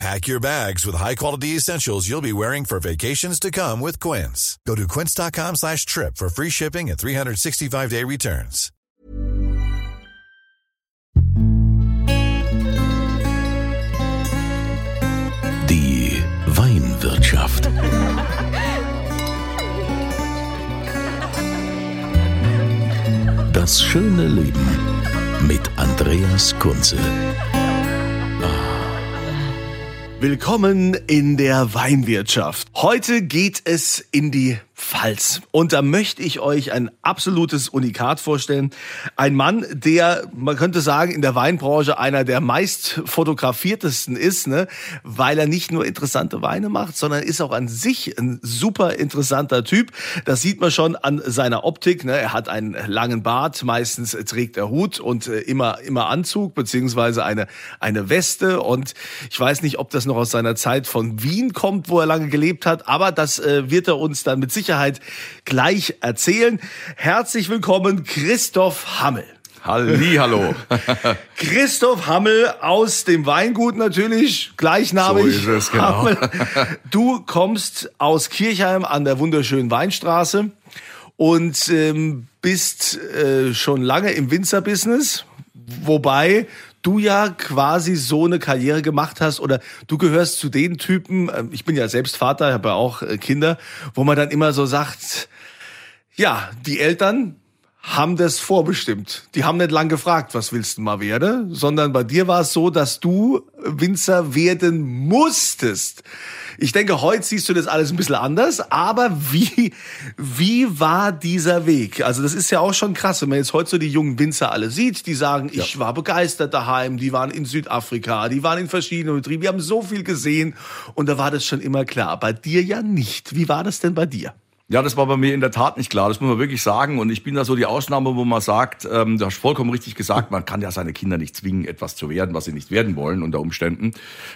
Pack your bags with high-quality essentials you'll be wearing for vacations to come with Quince. Go to quince.com slash trip for free shipping and 365-day returns. Die Weinwirtschaft. Das schöne Leben mit Andreas Kunze. Willkommen in der Weinwirtschaft. Heute geht es in die Pfalz. Und da möchte ich euch ein absolutes Unikat vorstellen. Ein Mann, der, man könnte sagen, in der Weinbranche einer der meist fotografiertesten ist, ne? weil er nicht nur interessante Weine macht, sondern ist auch an sich ein super interessanter Typ. Das sieht man schon an seiner Optik. Ne? Er hat einen langen Bart, meistens trägt er Hut und äh, immer, immer Anzug, beziehungsweise eine, eine Weste. Und ich weiß nicht, ob das noch aus seiner Zeit von Wien kommt, wo er lange gelebt hat, aber das äh, wird er uns dann mit Sicherheit Sicherheit gleich erzählen. Herzlich willkommen, Christoph Hammel. Halli, hallo. Christoph Hammel aus dem Weingut natürlich, gleichnamig. So ist es, genau. Hammel. Du kommst aus Kirchheim an der wunderschönen Weinstraße und ähm, bist äh, schon lange im Winzerbusiness, wobei du ja quasi so eine Karriere gemacht hast oder du gehörst zu den Typen, äh, ich bin ja selbst Vater, habe ja auch äh, Kinder, wo man dann immer so sagt, ja, die Eltern haben das vorbestimmt. Die haben nicht lang gefragt, was willst du mal werden, sondern bei dir war es so, dass du Winzer werden musstest. Ich denke, heute siehst du das alles ein bisschen anders, aber wie, wie war dieser Weg? Also das ist ja auch schon krass, wenn man jetzt heute so die jungen Winzer alle sieht, die sagen, ja. ich war begeistert daheim, die waren in Südafrika, die waren in verschiedenen Betrieben, wir haben so viel gesehen und da war das schon immer klar. Bei dir ja nicht. Wie war das denn bei dir? Ja, das war bei mir in der Tat nicht klar. Das muss man wirklich sagen. Und ich bin da so die Ausnahme, wo man sagt, ähm, du hast vollkommen richtig gesagt, man kann ja seine Kinder nicht zwingen, etwas zu werden, was sie nicht werden wollen unter Umständen.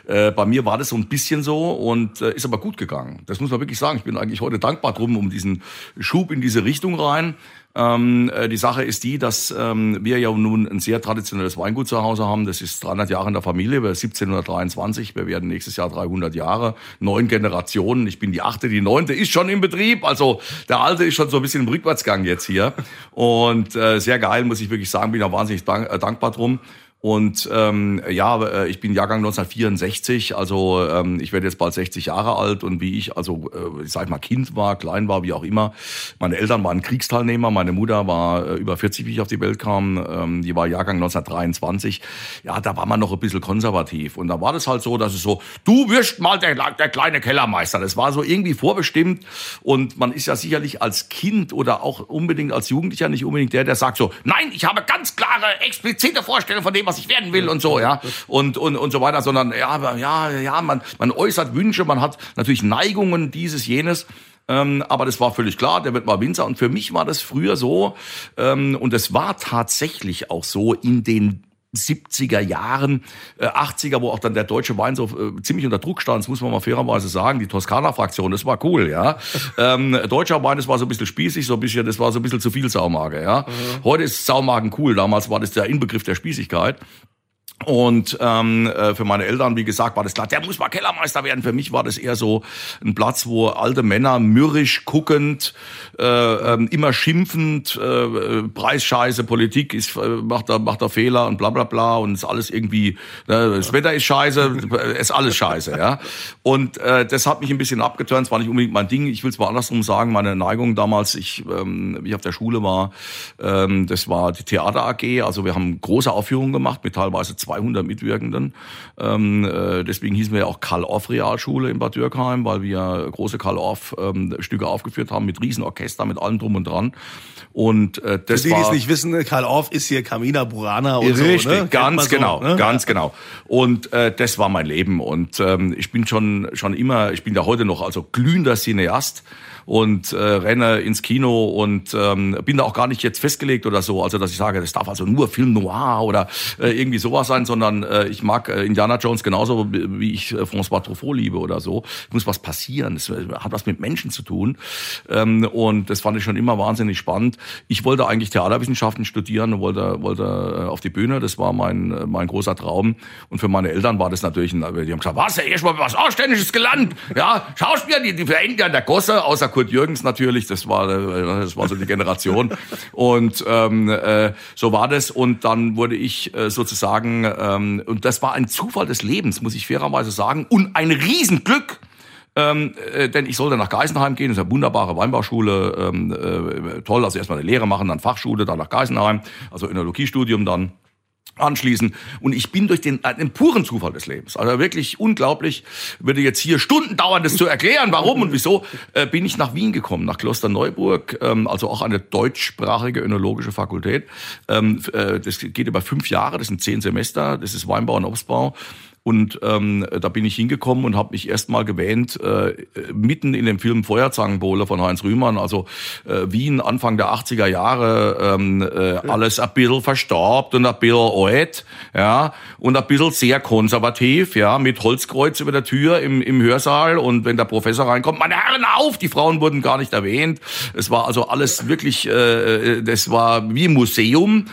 Äh, bei mir war das so ein bisschen so und äh, ist aber gut gegangen. Das muss man wirklich sagen. Ich bin eigentlich heute dankbar drum, um diesen Schub in diese Richtung rein. Ähm, äh, die Sache ist die, dass ähm, wir ja nun ein sehr traditionelles Weingut zu Hause haben. Das ist 300 Jahre in der Familie, wir 1723. Wir werden nächstes Jahr 300 Jahre, neun Generationen. Ich bin die achte, die neunte ist schon im Betrieb. Also der alte ist schon so ein bisschen im Rückwärtsgang jetzt hier. Und äh, sehr geil, muss ich wirklich sagen. Bin auch wahnsinnig dank, äh, dankbar drum. Und ähm, ja, äh, ich bin Jahrgang 1964, also ähm, ich werde jetzt bald 60 Jahre alt und wie ich, also äh, ich sag mal, Kind war, klein war, wie auch immer. Meine Eltern waren Kriegsteilnehmer, meine Mutter war äh, über 40, wie ich auf die Welt kam, ähm, die war Jahrgang 1923. Ja, da war man noch ein bisschen konservativ. Und da war das halt so, dass es so, du wirst mal der, der kleine Kellermeister. Das war so irgendwie vorbestimmt. Und man ist ja sicherlich als Kind oder auch unbedingt als Jugendlicher nicht unbedingt der, der sagt so, nein, ich habe ganz klare, explizite Vorstellungen von dem, was ich werden will und so, ja. Und, und, und so weiter, sondern ja, ja, ja, man, man äußert Wünsche, man hat natürlich Neigungen, dieses, jenes. Ähm, aber das war völlig klar, der wird mal Winzer. Und für mich war das früher so, ähm, und es war tatsächlich auch so in den 70er Jahren, äh, 80er, wo auch dann der deutsche Wein so äh, ziemlich unter Druck stand, das muss man mal fairerweise sagen, die Toskana-Fraktion, das war cool, ja. ähm, deutscher Wein, das war so ein bisschen spießig, so ein bisschen, das war so ein bisschen zu viel Saumagen, ja. Mhm. Heute ist Saumagen cool, damals war das der Inbegriff der Spießigkeit. Und ähm, äh, für meine Eltern, wie gesagt, war das klar, der muss mal Kellermeister werden. Für mich war das eher so ein Platz, wo alte Männer mürrisch guckend, äh, äh, immer schimpfend, äh, Preisscheiße, Politik ist, äh, macht da macht da Fehler und bla bla bla und ist alles irgendwie, äh, das Wetter ist scheiße, ist alles scheiße, ja. Und äh, das hat mich ein bisschen abgeturnt, es war nicht unbedingt mein Ding. Ich will es mal andersrum sagen, meine Neigung damals, ich, ähm, wie ich auf der Schule war, ähm, das war die Theater AG, also wir haben große Aufführungen gemacht mit teilweise 200 Mitwirkenden. Ähm, äh, deswegen hießen wir ja auch Karl-Orff Realschule in Bad Dürkheim, weil wir große Karl-Orff ähm, Stücke aufgeführt haben mit Riesenorchester, mit allem drum und dran. Und äh, das Für die, die es nicht wissen, Karl Orff ist hier Kamina Burana und Richtig, so. Ne? Kennt man ganz so, genau, ne? ganz genau. Und äh, das war mein Leben. Und ähm, ich bin schon schon immer, ich bin ja heute noch also glühender Cineast und äh, renne ins Kino und ähm, bin da auch gar nicht jetzt festgelegt oder so, also dass ich sage, das darf also nur Film Noir oder äh, irgendwie sowas sein, sondern äh, ich mag äh, Indiana Jones genauso wie ich äh, François Truffaut liebe oder so. Es muss was passieren, es äh, hat was mit Menschen zu tun. Ähm, und das fand ich schon immer wahnsinnig spannend. Ich wollte eigentlich Theaterwissenschaften studieren, wollte wollte äh, auf die Bühne, das war mein äh, mein großer Traum. Und für meine Eltern war das natürlich, ein, die haben gesagt, was, erst mal was Ausständisches gelernt, ja, Schauspieler, die, die verenden ja der Gosse, außer Kurt Jürgens natürlich, das war, äh, das war so die Generation. Und ähm, äh, so war das. Und dann wurde ich äh, sozusagen, ähm, und das war ein Zufall des Lebens, muss ich fairerweise sagen, und ein Riesenglück. Ähm, äh, denn ich sollte nach Geisenheim gehen, das ist eine wunderbare Weinbauschule, ähm, äh, toll, also erstmal eine Lehre machen, dann Fachschule, dann nach Geisenheim, also Önologiestudium dann anschließen. Und ich bin durch den, den puren Zufall des Lebens, also wirklich unglaublich, würde jetzt hier Stunden dauern, das zu erklären, warum und wieso, äh, bin ich nach Wien gekommen, nach Klosterneuburg, ähm, also auch eine deutschsprachige önologische Fakultät. Ähm, äh, das geht über fünf Jahre, das sind zehn Semester, das ist Weinbau und Obstbau. Und ähm, da bin ich hingekommen und habe mich erstmal gewähnt, äh, mitten in dem Film Feuerzangenbowle von Heinz Rühmann, also äh, Wien Anfang der 80er Jahre, ähm, äh, alles ein bisschen verstorbt und ein bisschen alt, ja, und ein bisschen sehr konservativ, ja, mit Holzkreuz über der Tür im, im Hörsaal. Und wenn der Professor reinkommt, meine Herren auf, die Frauen wurden gar nicht erwähnt. Es war also alles wirklich, äh, das war wie Museum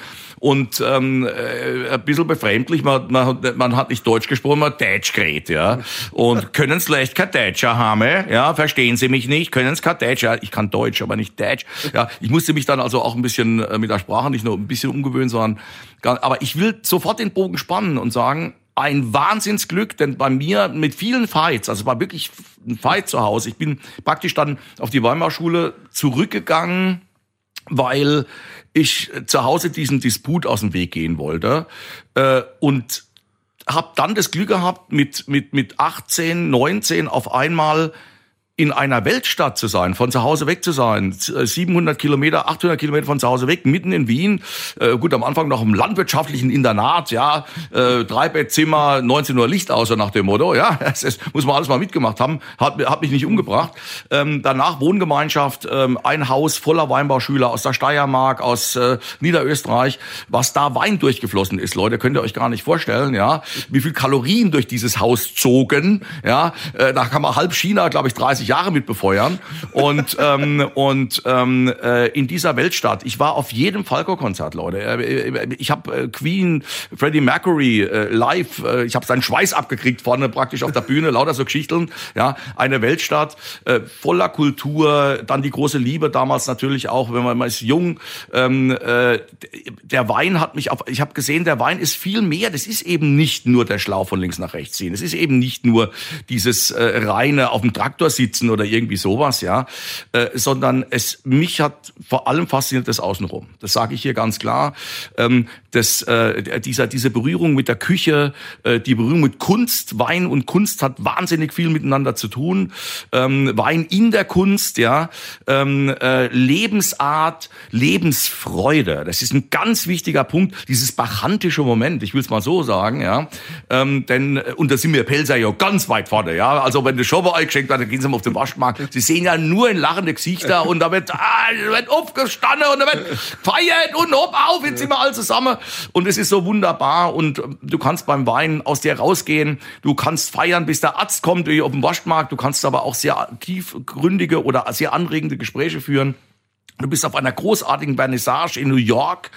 und ähm, äh, ein bisschen befremdlich, man, man, man hat nicht Deutsch gesprochen, man hat Deutsch geredet, ja. Und können es leicht kein Deutscher haben, ja, verstehen Sie mich nicht, können es kein Deutsch, ja, ich kann Deutsch, aber nicht Deutsch. Ja, ich musste mich dann also auch ein bisschen äh, mit der Sprache nicht nur ein bisschen umgewöhnen, sondern, aber ich will sofort den Bogen spannen und sagen, ein Wahnsinnsglück, denn bei mir mit vielen Fights, also war wirklich ein Fight zu Hause. Ich bin praktisch dann auf die Weimarschule zurückgegangen, weil ich zu Hause diesen Disput aus dem Weg gehen wollte äh, und habe dann das Glück gehabt, mit, mit, mit 18, 19 auf einmal in einer Weltstadt zu sein, von zu Hause weg zu sein, 700 Kilometer, 800 Kilometer von zu Hause weg, mitten in Wien, äh, gut, am Anfang noch im landwirtschaftlichen Internat, ja, äh, Dreibettzimmer, 19 Uhr Licht so nach dem Motto, ja, das, das muss man alles mal mitgemacht haben, hat, hat mich nicht umgebracht. Ähm, danach Wohngemeinschaft, ähm, ein Haus voller Weinbauschüler aus der Steiermark, aus äh, Niederösterreich, was da Wein durchgeflossen ist, Leute, könnt ihr euch gar nicht vorstellen, ja, wie viel Kalorien durch dieses Haus zogen, ja, äh, da kann man halb China, glaube ich, 30 Jahre mit befeuern. Und, ähm, und ähm, äh, in dieser Weltstadt, ich war auf jedem Falco-Konzert, Leute. Äh, Ich habe äh, Queen, Freddie Mercury äh, live, äh, ich habe seinen Schweiß abgekriegt vorne praktisch auf der Bühne, lauter so Geschichten. Ja, eine Weltstadt äh, voller Kultur, dann die große Liebe damals natürlich auch, wenn man, man ist jung. Ähm, äh, der Wein hat mich auf, ich habe gesehen, der Wein ist viel mehr. Das ist eben nicht nur der Schlauch von links nach rechts ziehen. Es ist eben nicht nur dieses äh, reine auf dem Traktor sitzen oder irgendwie sowas, ja, äh, sondern es mich hat vor allem fasziniert das Außenrum. Das sage ich hier ganz klar. Ähm, das, äh, dieser diese Berührung mit der Küche, äh, die Berührung mit Kunst, Wein und Kunst hat wahnsinnig viel miteinander zu tun. Ähm, Wein in der Kunst, ja, ähm, äh, Lebensart, Lebensfreude. Das ist ein ganz wichtiger Punkt. Dieses bachantische Moment, ich will es mal so sagen, ja, ähm, denn und da sind wir Pelzer ja ganz weit vorne, ja. Also wenn der Schober eingeschenkt wird, dann gehen Sie mal auf den Waschmarkt. Sie sehen ja nur in lachende Gesichter und da wird, ah, wird aufgestanden und da wird feiert und hopp auf, jetzt sind wir alle zusammen. Und es ist so wunderbar und du kannst beim Wein aus dir rausgehen, du kannst feiern, bis der Arzt kommt, auf dem Waschmarkt, du kannst aber auch sehr tiefgründige oder sehr anregende Gespräche führen. Du bist auf einer großartigen Vernissage in New York.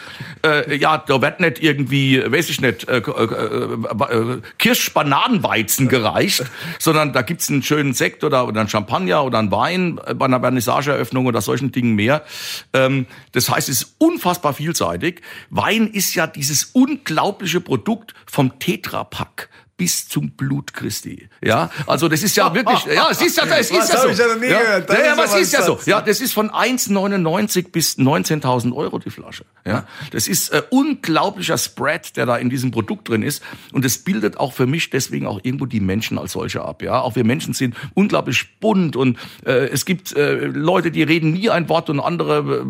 Äh, ja, da wird nicht irgendwie, weiß ich nicht, äh, äh, äh, Kirsch-Bananenweizen gereicht, sondern da gibt's einen schönen Sekt oder, oder einen Champagner oder einen Wein bei einer Vernissageeröffnung oder solchen Dingen mehr. Ähm, das heißt, es ist unfassbar vielseitig. Wein ist ja dieses unglaubliche Produkt vom Tetrapack. Bis zum Blut Christi. Ja, also das ist ja wirklich, ja, es ist ja, es ist ja so. Ich ja, nie ja, gehört. Ja, ja, ist was aber ist ja so. Ja, das ist von 1,99 bis 19.000 Euro die Flasche. Ja, das ist äh, unglaublicher Spread, der da in diesem Produkt drin ist. Und es bildet auch für mich deswegen auch irgendwo die Menschen als solche ab. Ja, auch wir Menschen sind unglaublich bunt und äh, es gibt äh, Leute, die reden nie ein Wort und andere, äh,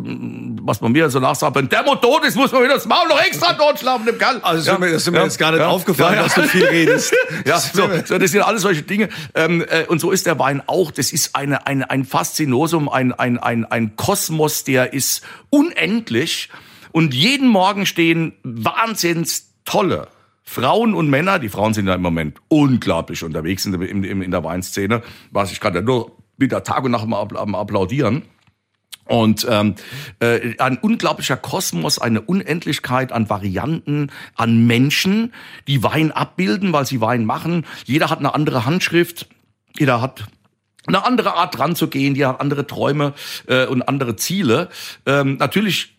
was man mir so nachsagt, wenn der Mot tot ist, muss man wieder das Maul noch extra totschlafen dem Kerl. Also, das ist mir, das ist mir Ja. jetzt gar nicht Ja. aufgefallen, Ja, ja. dass du viel redest. Ja, so, so, das sind alles solche Dinge. Ähm, äh, und so ist der Wein auch. Das ist eine, eine, ein Faszinosum, ein, ein, ein, ein Kosmos, der ist unendlich. Und jeden Morgen stehen wahnsinns tolle Frauen und Männer. Die Frauen sind ja im Moment unglaublich unterwegs in, der- in, in der Weinszene. Was ich gerade nur wieder Tag und Nacht App- am Applaudieren. Und ähm, äh, ein unglaublicher Kosmos, eine Unendlichkeit an Varianten, an Menschen, die Wein abbilden, weil sie Wein machen. Jeder hat eine andere Handschrift, jeder hat eine andere Art dran zu gehen, die hat andere Träume äh, und andere Ziele. Ähm, natürlich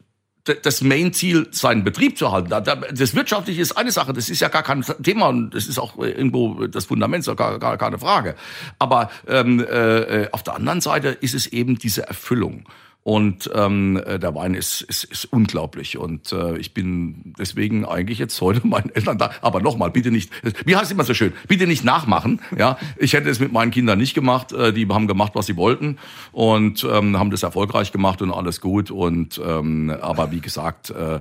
das Main-Ziel, seinen Betrieb zu halten. Da- da- Das Wirtschaftliche ist eine Sache, das ist ja gar kein Thema und das ist auch äh, irgendwo das Fundament, ist gar, gar keine Frage. Aber ähm, äh, auf der anderen Seite ist es eben diese Erfüllung. Und ähm, äh, der Wein ist, ist, ist unglaublich. Und äh, ich bin deswegen eigentlich jetzt heute meinen Eltern da. Aber nochmal, bitte nicht, wie heißt es immer so schön, bitte nicht nachmachen. Ja, Ich hätte es mit meinen Kindern nicht gemacht. Äh, die haben gemacht, was sie wollten und ähm, haben das erfolgreich gemacht und alles gut. Und ähm, aber wie gesagt, äh,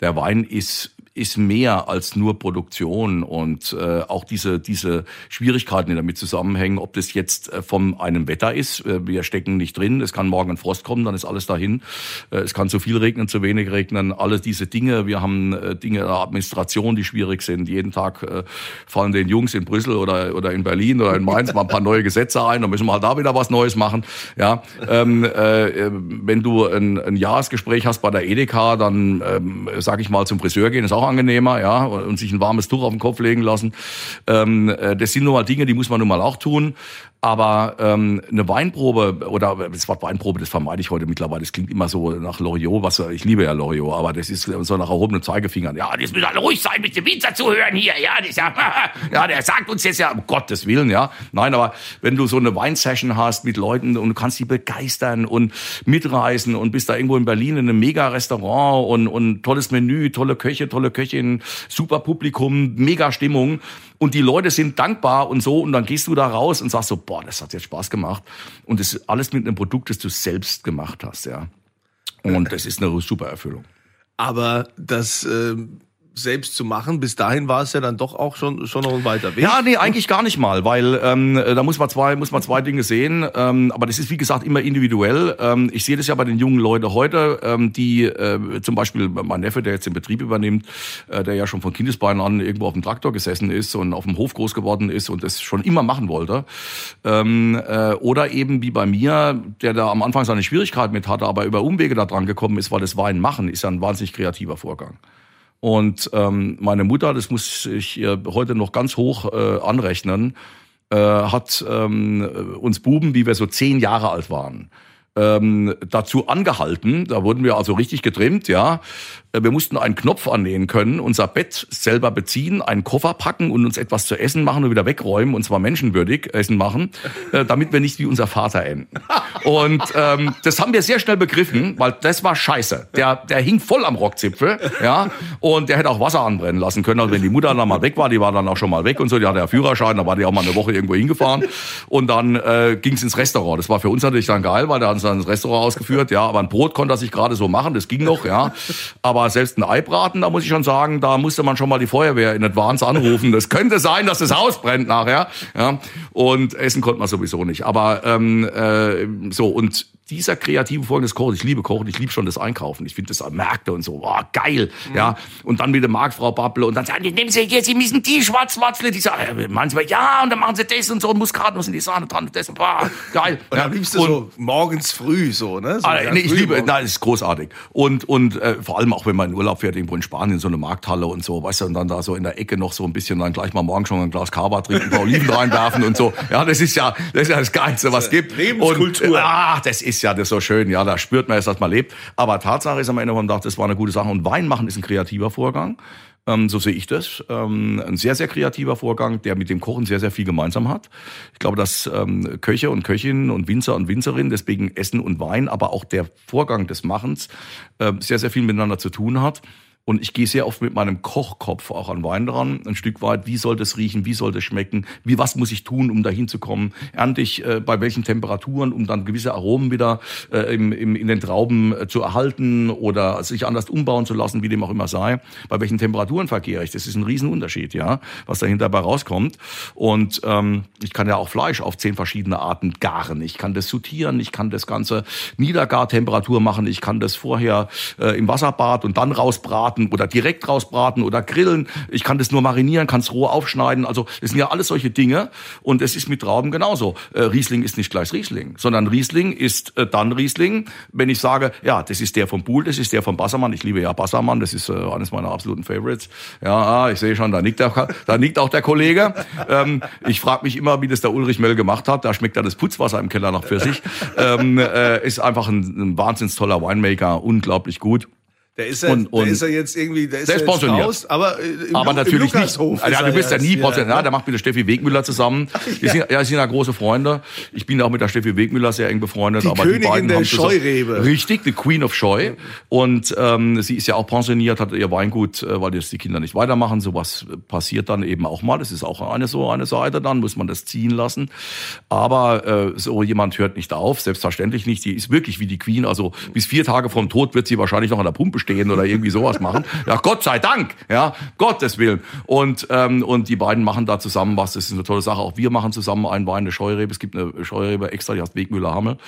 der Wein ist ist mehr als nur Produktion und äh, auch diese diese Schwierigkeiten, die damit zusammenhängen, ob das jetzt äh, von einem Wetter ist, äh, wir stecken nicht drin, es kann morgen ein Frost kommen, dann ist alles dahin. Äh, es kann zu viel regnen, zu wenig regnen, alle diese Dinge. Wir haben äh, Dinge in der Administration, die schwierig sind. Jeden Tag äh, fallen den Jungs in Brüssel oder oder in Berlin oder in Mainz mal ein paar neue Gesetze ein, dann müssen wir halt da wieder was Neues machen. Ja, ähm, äh, wenn du ein, ein Jahresgespräch hast bei der Edeka, dann ähm, sag ich mal zum Friseur gehen ist auch angenehmer, ja, und sich ein warmes Tuch auf den Kopf legen lassen. Ähm, äh, das sind nun mal Dinge, die muss man nun mal auch tun. Aber ähm, eine Weinprobe oder das Wort Weinprobe, das vermeide ich heute mittlerweile. Das klingt immer so nach Loriot, was ich liebe ja Loriot, aber das ist so nach erhobenen Zeigefingern. Ja, das müssen alle ruhig sein, mit dem Winzer zu hören hier. Ja, das ja, ja, der sagt uns jetzt ja, um Gottes Willen, ja. Nein, aber wenn du so eine Weinsession hast mit Leuten und du kannst die begeistern und mitreißen und bist da irgendwo in Berlin in einem mega Restaurant und, und tolles Menü, tolle Köche, tolle Köchin, super Publikum, mega Stimmung und die Leute sind dankbar und so und dann gehst du da raus und sagst so, boah, das hat jetzt Spaß gemacht und das ist alles mit einem Produkt, das du selbst gemacht hast, ja. Und das ist eine super Erfüllung. Aber das ähm, selbst zu machen, bis dahin war es ja dann doch auch schon, schon noch ein weiter Weg. Ja, nee, eigentlich gar nicht mal, weil ähm, da muss man zwei, muss man zwei Dinge sehen. Ähm, aber das ist wie gesagt immer individuell. Ähm, ich sehe das ja bei den jungen Leuten heute, ähm, die äh, zum Beispiel mein Neffe, der jetzt den Betrieb übernimmt, äh, der ja schon von Kindesbeinen an irgendwo auf dem Traktor gesessen ist und auf dem Hof groß geworden ist und das schon immer machen wollte. Ähm, äh, oder eben wie bei mir, der da am Anfang seine Schwierigkeiten mit hatte, aber über Umwege da dran gekommen ist, weil das Wein machen ist ja ein wahnsinnig kreativer Vorgang. Und ähm, meine Mutter, das muss ich ihr heute noch ganz hoch äh, anrechnen, äh, hat ähm, uns Buben, wie wir so zehn Jahre alt waren, ähm, dazu angehalten. Da wurden wir also richtig getrimmt, ja. Äh, Wir mussten einen Knopf annähen können, unser Bett selber beziehen, einen Koffer packen und uns etwas zu essen machen und wieder wegräumen, und zwar menschenwürdig Essen machen, äh, damit wir nicht wie unser Vater enden. Und ähm, das haben wir sehr schnell begriffen, weil das war scheiße. Der, der hing voll am Rockzipfel, ja, und der hätte auch Wasser anbrennen lassen können. Also wenn die Mutter dann mal weg war, die war dann auch schon mal weg und so, die hatte ja Führerschein, da war die auch mal eine Woche irgendwo hingefahren. Und dann äh, ging es ins Restaurant. Das war für uns natürlich dann geil, weil hat uns dann ins Restaurant ausgeführt, ja, aber ein Brot konnte er sich gerade so machen, das ging noch, ja. Aber selbst ein Eibraten, da muss ich schon sagen, da musste man schon mal die Feuerwehr in Advance anrufen. Das könnte sein, dass das Haus brennt nachher, ja. Und essen konnte man sowieso nicht. Aber ähm, äh, so, und dieser kreative Vorgang des Kochens, ich liebe Kochen, ich liebe schon das Einkaufen. Ich finde das an Märkte und so, boah, geil, ja. Und dann mit der Marktfrau Babble und dann sagen die, nehmen Sie jetzt, Sie müssen die Schwarzwatzle, die sagen, äh, manchmal, ja, und dann machen Sie das und so, und Muskatnuss und die Sahne dran und das, und boah, geil. Und ja. am liebsten so morgens früh so, ne? So ganz nee, ich liebe, morgens. nein, ist großartig. Und, und äh, vor allem auch, wenn man in Urlaub fährt, irgendwo in Spanien, so eine Markthalle und so, weißt du, und dann da so in der Ecke noch so ein bisschen, dann gleich mal morgen schon ein Glas Kava trinken, ein paar Oliven reinwerfen und so. Ja, das ist ja das, ist ja das Geilste, was es gibt. Lebenskultur. Und, äh, ah, das ist ist ja das so schön, ja, da spürt man es, dass man lebt. Aber Tatsache ist am Ende vom Tag, das war eine gute Sache. Und Wein machen ist ein kreativer Vorgang. Ähm, so sehe ich das. Ähm, ein sehr, sehr kreativer Vorgang, der mit dem Kochen sehr, sehr viel gemeinsam hat. Ich glaube, dass ähm, Köche und Köchinnen und Winzer und Winzerinnen, deswegen Essen und Wein, aber auch der Vorgang des Machens äh, sehr, sehr viel miteinander zu tun hat. Und ich gehe sehr oft mit meinem Kochkopf auch an Wein dran, ein Stück weit. Wie soll das riechen? Wie soll das schmecken? Wie, was muss ich tun, um dahin zu kommen? Ernte ich äh, bei welchen Temperaturen, um dann gewisse Aromen wieder äh, im, im, in den Trauben äh, zu erhalten oder sich anders umbauen zu lassen, wie dem auch immer sei? Bei welchen Temperaturen verkehre ich? Das ist ein Riesenunterschied, ja, was dahinter dabei rauskommt. Und ähm, ich kann ja auch Fleisch auf zehn verschiedene Arten garen. Ich kann das sortieren, ich kann das Ganze Niedergartemperatur machen, ich kann das vorher äh, im Wasserbad und dann rausbraten braten oder direkt rausbraten oder grillen. Ich kann das nur marinieren, kann es roh aufschneiden. Also das sind ja alles solche Dinge. Und es ist mit Trauben genauso. Äh, Riesling ist nicht gleich Riesling, sondern Riesling ist äh, dann Riesling, wenn ich sage, ja, das ist der vom Buhl, das ist der vom Bassermann. Ich liebe ja Bassermann, das ist äh, eines meiner absoluten Favorites. Ja, ah, ich sehe schon, da nickt, der, da nickt auch der Kollege. Ähm, ich frage mich immer, wie das der Ulrich Mell gemacht hat. Da schmeckt ja das Putzwasser im Keller noch für sich. Ähm, äh, ist einfach ein, ein wahnsinns toller Winemaker, unglaublich gut. Der ist ja, und, und der ist ja jetzt irgendwie, der ist, der ist pensioniert. Raus, aber, äh, im, aber natürlich im nicht. Ja, du bist ja nie pensioniert. Ja, ja, der macht mit der Steffi Wegmüller zusammen. Wir sind, ja, sind ja große Freunde. Ich bin auch mit der Steffi Wegmüller sehr eng befreundet. Die aber Königin die beiden der haben Scheurebe. Richtig, die Queen of Scheu. Und ähm, sie ist ja auch pensioniert, hat ihr Weingut, äh, weil jetzt die Kinder nicht weitermachen. Sowas passiert dann eben auch mal. Das ist auch eine so eine Seite. Dann muss man das ziehen lassen. Aber äh, so jemand hört nicht auf, selbstverständlich nicht. Die ist wirklich wie die Queen. Also bis vier Tage vom Tod wird sie wahrscheinlich noch an der Pumpe stehen oder irgendwie so sowas machen. Ja, Gott sei Dank, ja, Gottes Willen. Und, ähm, und die beiden machen da zusammen was. Das ist eine tolle Sache. Auch wir machen zusammen einen Wein, eine Scheurebe. Es gibt eine Scheurebe extra, die heißt Wegmüller Hammel.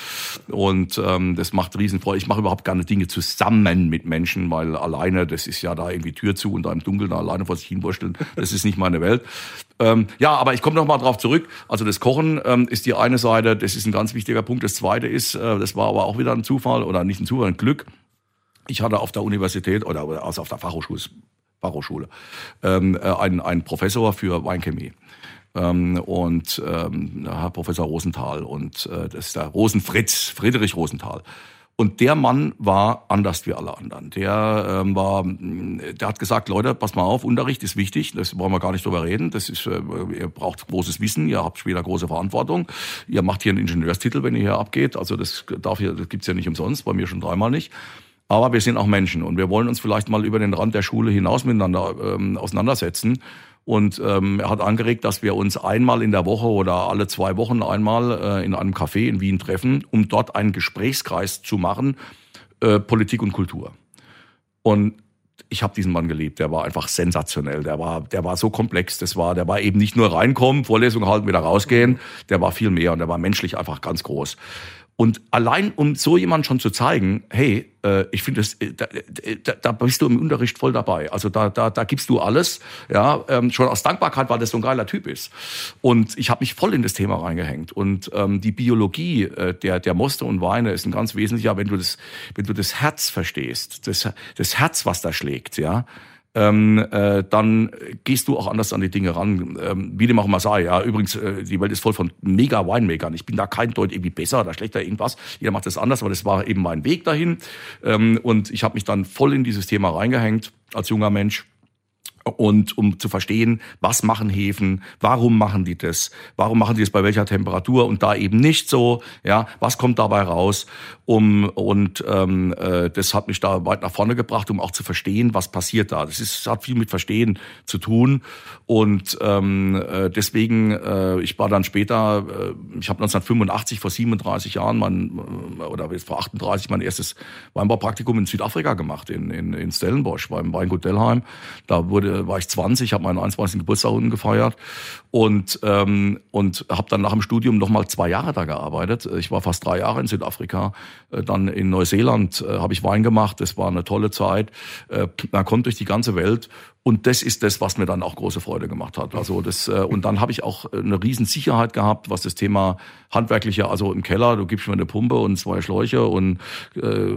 Und ähm, das macht Riesenfreude. Ich mache überhaupt gerne Dinge zusammen mit Menschen, weil alleine, das ist ja da irgendwie Tür zu und da im Dunkeln alleine vor sich hinwursteln. Das ist nicht meine Welt. Ähm, ja, aber ich komme noch mal drauf zurück. Also das Kochen ähm, ist die eine Seite, das ist ein ganz wichtiger Punkt. Das zweite ist, äh, das war aber auch wieder ein Zufall oder nicht ein Zufall, ein Glück. Ich hatte auf der Universität oder, also auf der Fachhochschule, Fachhochschule ähm, äh, einen, einen Professor für Weinchemie. Ähm, und ähm, Herr Professor Rosenthal und äh, das ist der Rosenfritz, Friedrich Rosenthal. Und der Mann war anders wie alle anderen. Der ähm, war, der hat gesagt, Leute, pass mal auf, Unterricht ist wichtig, das brauchen wir gar nicht drüber reden. Das ist, äh, ihr braucht großes Wissen, ihr habt später große Verantwortung. Ihr macht hier einen Ingenieurstitel, wenn ihr hier abgeht. Also das darf hier, das gibt's ja nicht umsonst, bei mir schon dreimal nicht. Aber wir sind auch Menschen und wir wollen uns vielleicht mal über den Rand der Schule hinaus miteinander ähm, auseinandersetzen. Und ähm, er hat angeregt, dass wir uns einmal in der Woche oder alle zwei Wochen einmal äh, in einem Café in Wien treffen, um dort einen Gesprächskreis zu machen, äh, Politik und Kultur. Und ich habe diesen Mann geliebt. Der war einfach sensationell. Der war, der war so komplex. Das war, der war eben nicht nur reinkommen, Vorlesung halten, wieder rausgehen. Der war viel mehr und der war menschlich einfach ganz groß. Und allein um so jemand schon zu zeigen, hey, äh, ich finde äh, da, da, da bist du im Unterricht voll dabei. Also da, da, da gibst du alles, ja, ähm, schon aus Dankbarkeit, weil das so ein geiler Typ ist. Und ich habe mich voll in das Thema reingehängt. Und ähm, die Biologie äh, der, der Moste und Weine ist ein ganz wesentlicher, wenn du das, wenn du das Herz verstehst, das, das Herz, was da schlägt, ja, ähm, äh, dann gehst du auch anders an die Dinge ran. Ähm, wie dem auch immer sei. Ja, übrigens, äh, die Welt ist voll von mega Winemakern. Ich bin da kein Deut irgendwie besser oder schlechter irgendwas. Jeder macht das anders, aber das war eben mein Weg dahin. Ähm, und ich habe mich dann voll in dieses Thema reingehängt als junger Mensch und um zu verstehen, was machen Hefen, warum machen die das, warum machen die das bei welcher Temperatur und da eben nicht so, ja, was kommt dabei raus, um und ähm, äh, das hat mich da weit nach vorne gebracht, um auch zu verstehen, was passiert da. Das ist hat viel mit Verstehen zu tun und ähm, äh, deswegen, äh, ich war dann später, äh, ich habe 1985 vor 37 Jahren mein äh, oder vor 38 mein erstes Weinbaupraktikum in Südafrika gemacht in in, in Stellenbosch beim Weingut Delheim. Da wurde war ich 20, habe meinen 21. Geburtstag unten gefeiert und ähm, und habe dann nach dem Studium noch mal zwei Jahre da gearbeitet. Ich war fast drei Jahre in Südafrika, dann in Neuseeland äh, habe ich Wein gemacht. Das war eine tolle Zeit. Äh, man kommt durch die ganze Welt und das ist das, was mir dann auch große Freude gemacht hat. Also das äh, und dann habe ich auch eine riesen Sicherheit gehabt, was das Thema handwerkliche, also im Keller, du gibst mir eine Pumpe und zwei Schläuche und äh,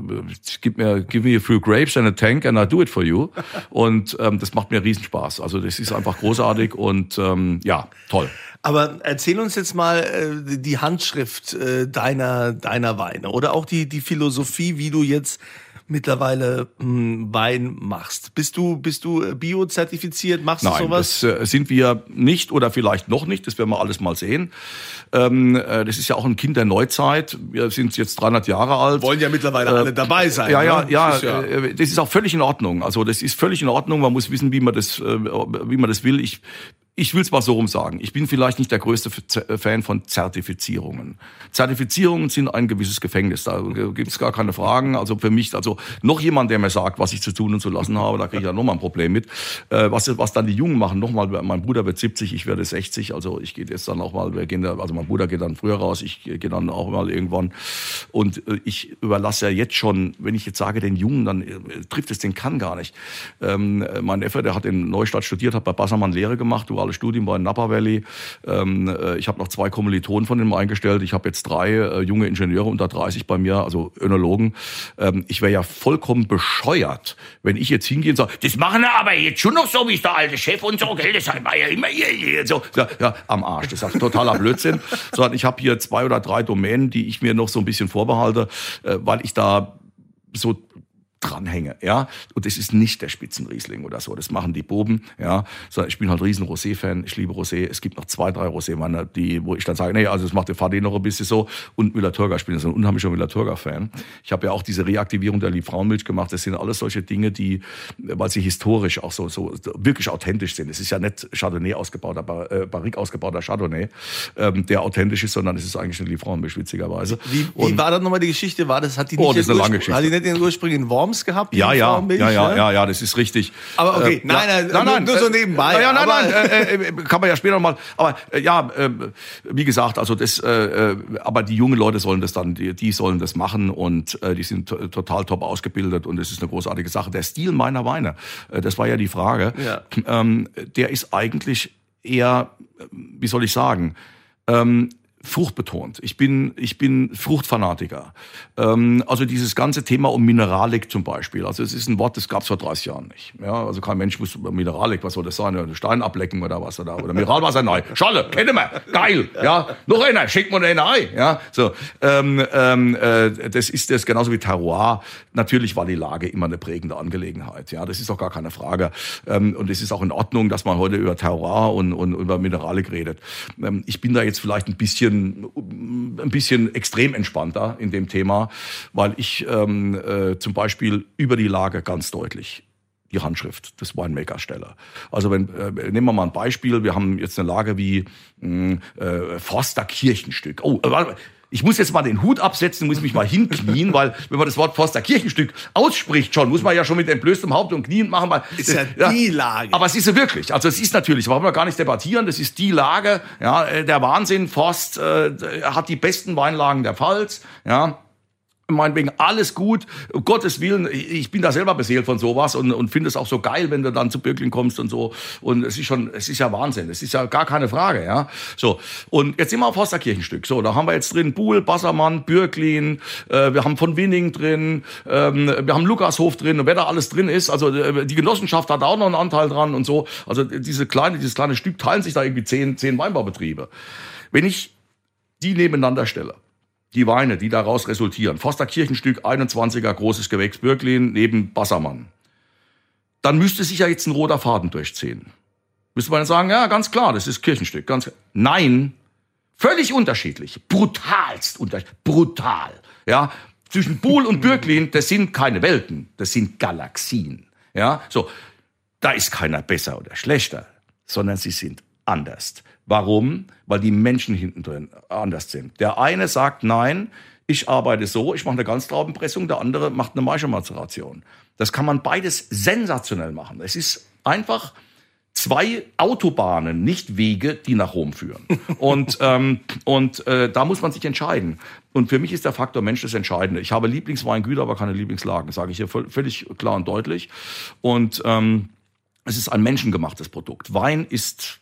gib mir give me a few grapes and a tank and I do it for you. Und ähm, das macht mir riesen Spaß. Also das ist einfach großartig und ähm, ja, toll. Aber erzähl uns jetzt mal äh, die Handschrift äh, deiner deiner Weine oder auch die die, Philosophie, wie du jetzt mittlerweile hm, Wein machst. Bist du, bist du bio-zertifiziert? Machst Nein, du sowas? das äh, sind wir nicht oder vielleicht noch nicht. Das werden wir alles mal sehen. Ähm, äh, das ist ja auch ein Kind der Neuzeit. Wir sind jetzt 300 Jahre alt. Wollen ja mittlerweile alle dabei sein. Ja, ja, ne? ja, Das ist äh, das ist auch völlig in Ordnung. Also das ist völlig in Ordnung. Man muss wissen, wie man das, äh, wie man das will. Ich ich will es mal so rum sagen. Ich bin vielleicht nicht der größte F- Fan von Zertifizierungen. Zertifizierungen sind ein gewisses Gefängnis. Da gibt es gar keine Fragen. Also für mich, also noch jemand, der mir sagt, was ich zu tun und zu lassen habe, da kriege ich ja nochmal ein Problem mit. Äh, was, was dann die Jungen machen, nochmal, mein Bruder wird 70, ich werde 60. Also ich gehe jetzt dann auch mal, wir gehen also mein Bruder geht dann früher raus, ich gehe dann auch mal irgendwann. Und äh, ich überlasse ja jetzt schon, wenn ich jetzt sage den Jungen, dann äh, trifft es den kann gar nicht. Ähm, äh, mein Neffe, der hat in Neustadt studiert, hat bei Bassermann Lehre gemacht, duales Studium war Napa Valley. Ähm, äh, ich habe noch zwei Kommilitonen von ihm eingestellt. Ich habe jetzt drei äh, junge Ingenieure unter 30 bei mir, also Önologen. Ähm, ich wäre ja vollkommen bescheuert, wenn ich jetzt hingehe und sage, das machen wir aber jetzt schon noch so, wie es der alte Chef und so, gell, das war ja immer hier, hier so. Ja, ja, am Arsch, das ist totaler Blödsinn. Sondern ich habe hier zwei oder drei Domänen, die ich mir noch so ein bisschen vorbehalte, äh, weil ich da so dranhänge, ja. Und das ist nicht der Spitzenriesling oder so. Das machen die Buben, ja. Ich bin halt riesen Rosé-Fan. Ich liebe Rosé. Es gibt noch zwei, drei Rosé-Weine, die, wo ich dann sage, nee, also das macht der Fadi noch ein bisschen so. Und Müller-Thurgau. Ich bin so ein unheimlicher Müller-Thurgau-Fan. Ich habe ja auch diese Reaktivierung der Liebfrauenmilch gemacht. Das sind alles solche Dinge, die, weil sie historisch auch so, so wirklich authentisch sind. Es ist ja nicht Chardonnay ausgebaut, aber äh, Barrique ausgebauter Chardonnay, ähm, der authentisch ist, sondern es ist eigentlich eine Liebfrauenmilch, witzigerweise. Wie, wie Und- war das nochmal die Geschichte? War das, hat die Oh, nicht das ist eine lange Geschichte. Hat die nicht den Ursprung in Worms gehabt? die Ja, ja, Frauenmilch, ja, ja, ne? ja, ja, das ist richtig. Aber okay, Äh, nein, ja, nein, nur- nur so nebenbei, Ja, nein, nein, äh, äh, kann man ja später noch mal. Aber äh, ja, äh, wie gesagt, also das, äh, äh, aber die jungen Leute sollen das dann, die, die sollen das machen und äh, die sind to- total top ausgebildet und es ist eine großartige Sache. Der Stil meiner Weine, äh, das war ja die Frage. Ja. Ähm, der ist eigentlich eher, äh, wie soll ich sagen, ähm, fruchtbetont. Ich bin, ich bin Fruchtfanatiker. Ähm, also dieses ganze Thema um Mineralik zum Beispiel. Also es ist ein Wort, das gab es vor 30 Jahren nicht. Ja, also kein Mensch muss über Mineralik, was soll das sein? Stein ablecken oder was oder, oder Mineralwasser nein. Schale, kennen wir, geil. Ja, noch einer, schickt man einen ein. Ja, so. Ähm, ähm, äh, das ist das genauso wie Terroir. Natürlich war die Lage immer eine prägende Angelegenheit. Ja, das ist auch gar keine Frage. Ähm, und es ist auch in Ordnung, dass man heute über Terroir und, und über Mineralik redet. Ähm, ich bin da jetzt vielleicht ein bisschen, ein bisschen extrem entspannter in dem Thema, weil ich ähm, äh, zum Beispiel über die Lage ganz deutlich die Handschrift des Winemakers stelle. Also wenn äh, nehmen wir mal ein Beispiel, wir haben jetzt eine Lage wie mh, äh, Forster Kirchenstück. Oh, äh, warte mal. Ich muss jetzt mal den Hut absetzen, muss mich mal hinknien, weil wenn man das Wort Forster Kirchenstück ausspricht schon, muss man ja schon mit entblößtem Haupt und Knien machen. Weil, Ist ja die Lage. Aber es ist ja wirklich. Also es ist natürlich, wollen wir gar nicht debattieren, das ist die Lage. Ja, äh, der Wahnsinn, Forst äh, hat die besten Weinlagen der Pfalz. Ja, meinetwegen alles gut, um Gottes Willen, ich bin da selber beseelt von sowas und, und finde es auch so geil, wenn du dann zu Birkling kommst und so. Und es ist schon, es ist ja Wahnsinn, es ist ja gar keine Frage, ja. So. Und jetzt sind wir auf Hosterkirchenstück. So, da haben wir jetzt drin Buhl, Bassermann, Birklin, äh, wir haben von Winning drin, ähm, wir haben Lukashof drin und wer da alles drin ist, also äh, die Genossenschaft hat auch noch einen Anteil dran und so. Also diese kleine, dieses kleine Stück teilen sich da irgendwie zehn, zehn Weinbaubetriebe. Wenn ich die nebeneinander stelle, die Weine, die daraus resultieren. Foster Kirchenstück, 21er, großes Gewächs Birklin, neben Bassermann. Dann müsste sich ja jetzt ein roter Faden durchziehen. Müsste man dann sagen, ja, ganz klar, das ist Kirchenstück. Ganz Nein, völlig unterschiedlich. Brutalst unterschiedlich. Brutal. Ja, zwischen Buhl und Birklin, das sind keine Welten, das sind Galaxien. Ja, so. Da ist keiner besser oder schlechter, sondern sie sind anders. Warum? Weil die Menschen hinten drin anders sind. Der eine sagt, nein, ich arbeite so, ich mache eine Ganztraubenpressung, der andere macht eine Maischemazeration. Das kann man beides sensationell machen. Es ist einfach zwei Autobahnen, nicht Wege, die nach Rom führen. Und, ähm, und äh, da muss man sich entscheiden. Und für mich ist der Faktor Mensch das Entscheidende. Ich habe Lieblingsweingüter, aber keine Lieblingslagen, sage ich hier völ- völlig klar und deutlich. Und ähm, es ist ein menschengemachtes Produkt. Wein ist,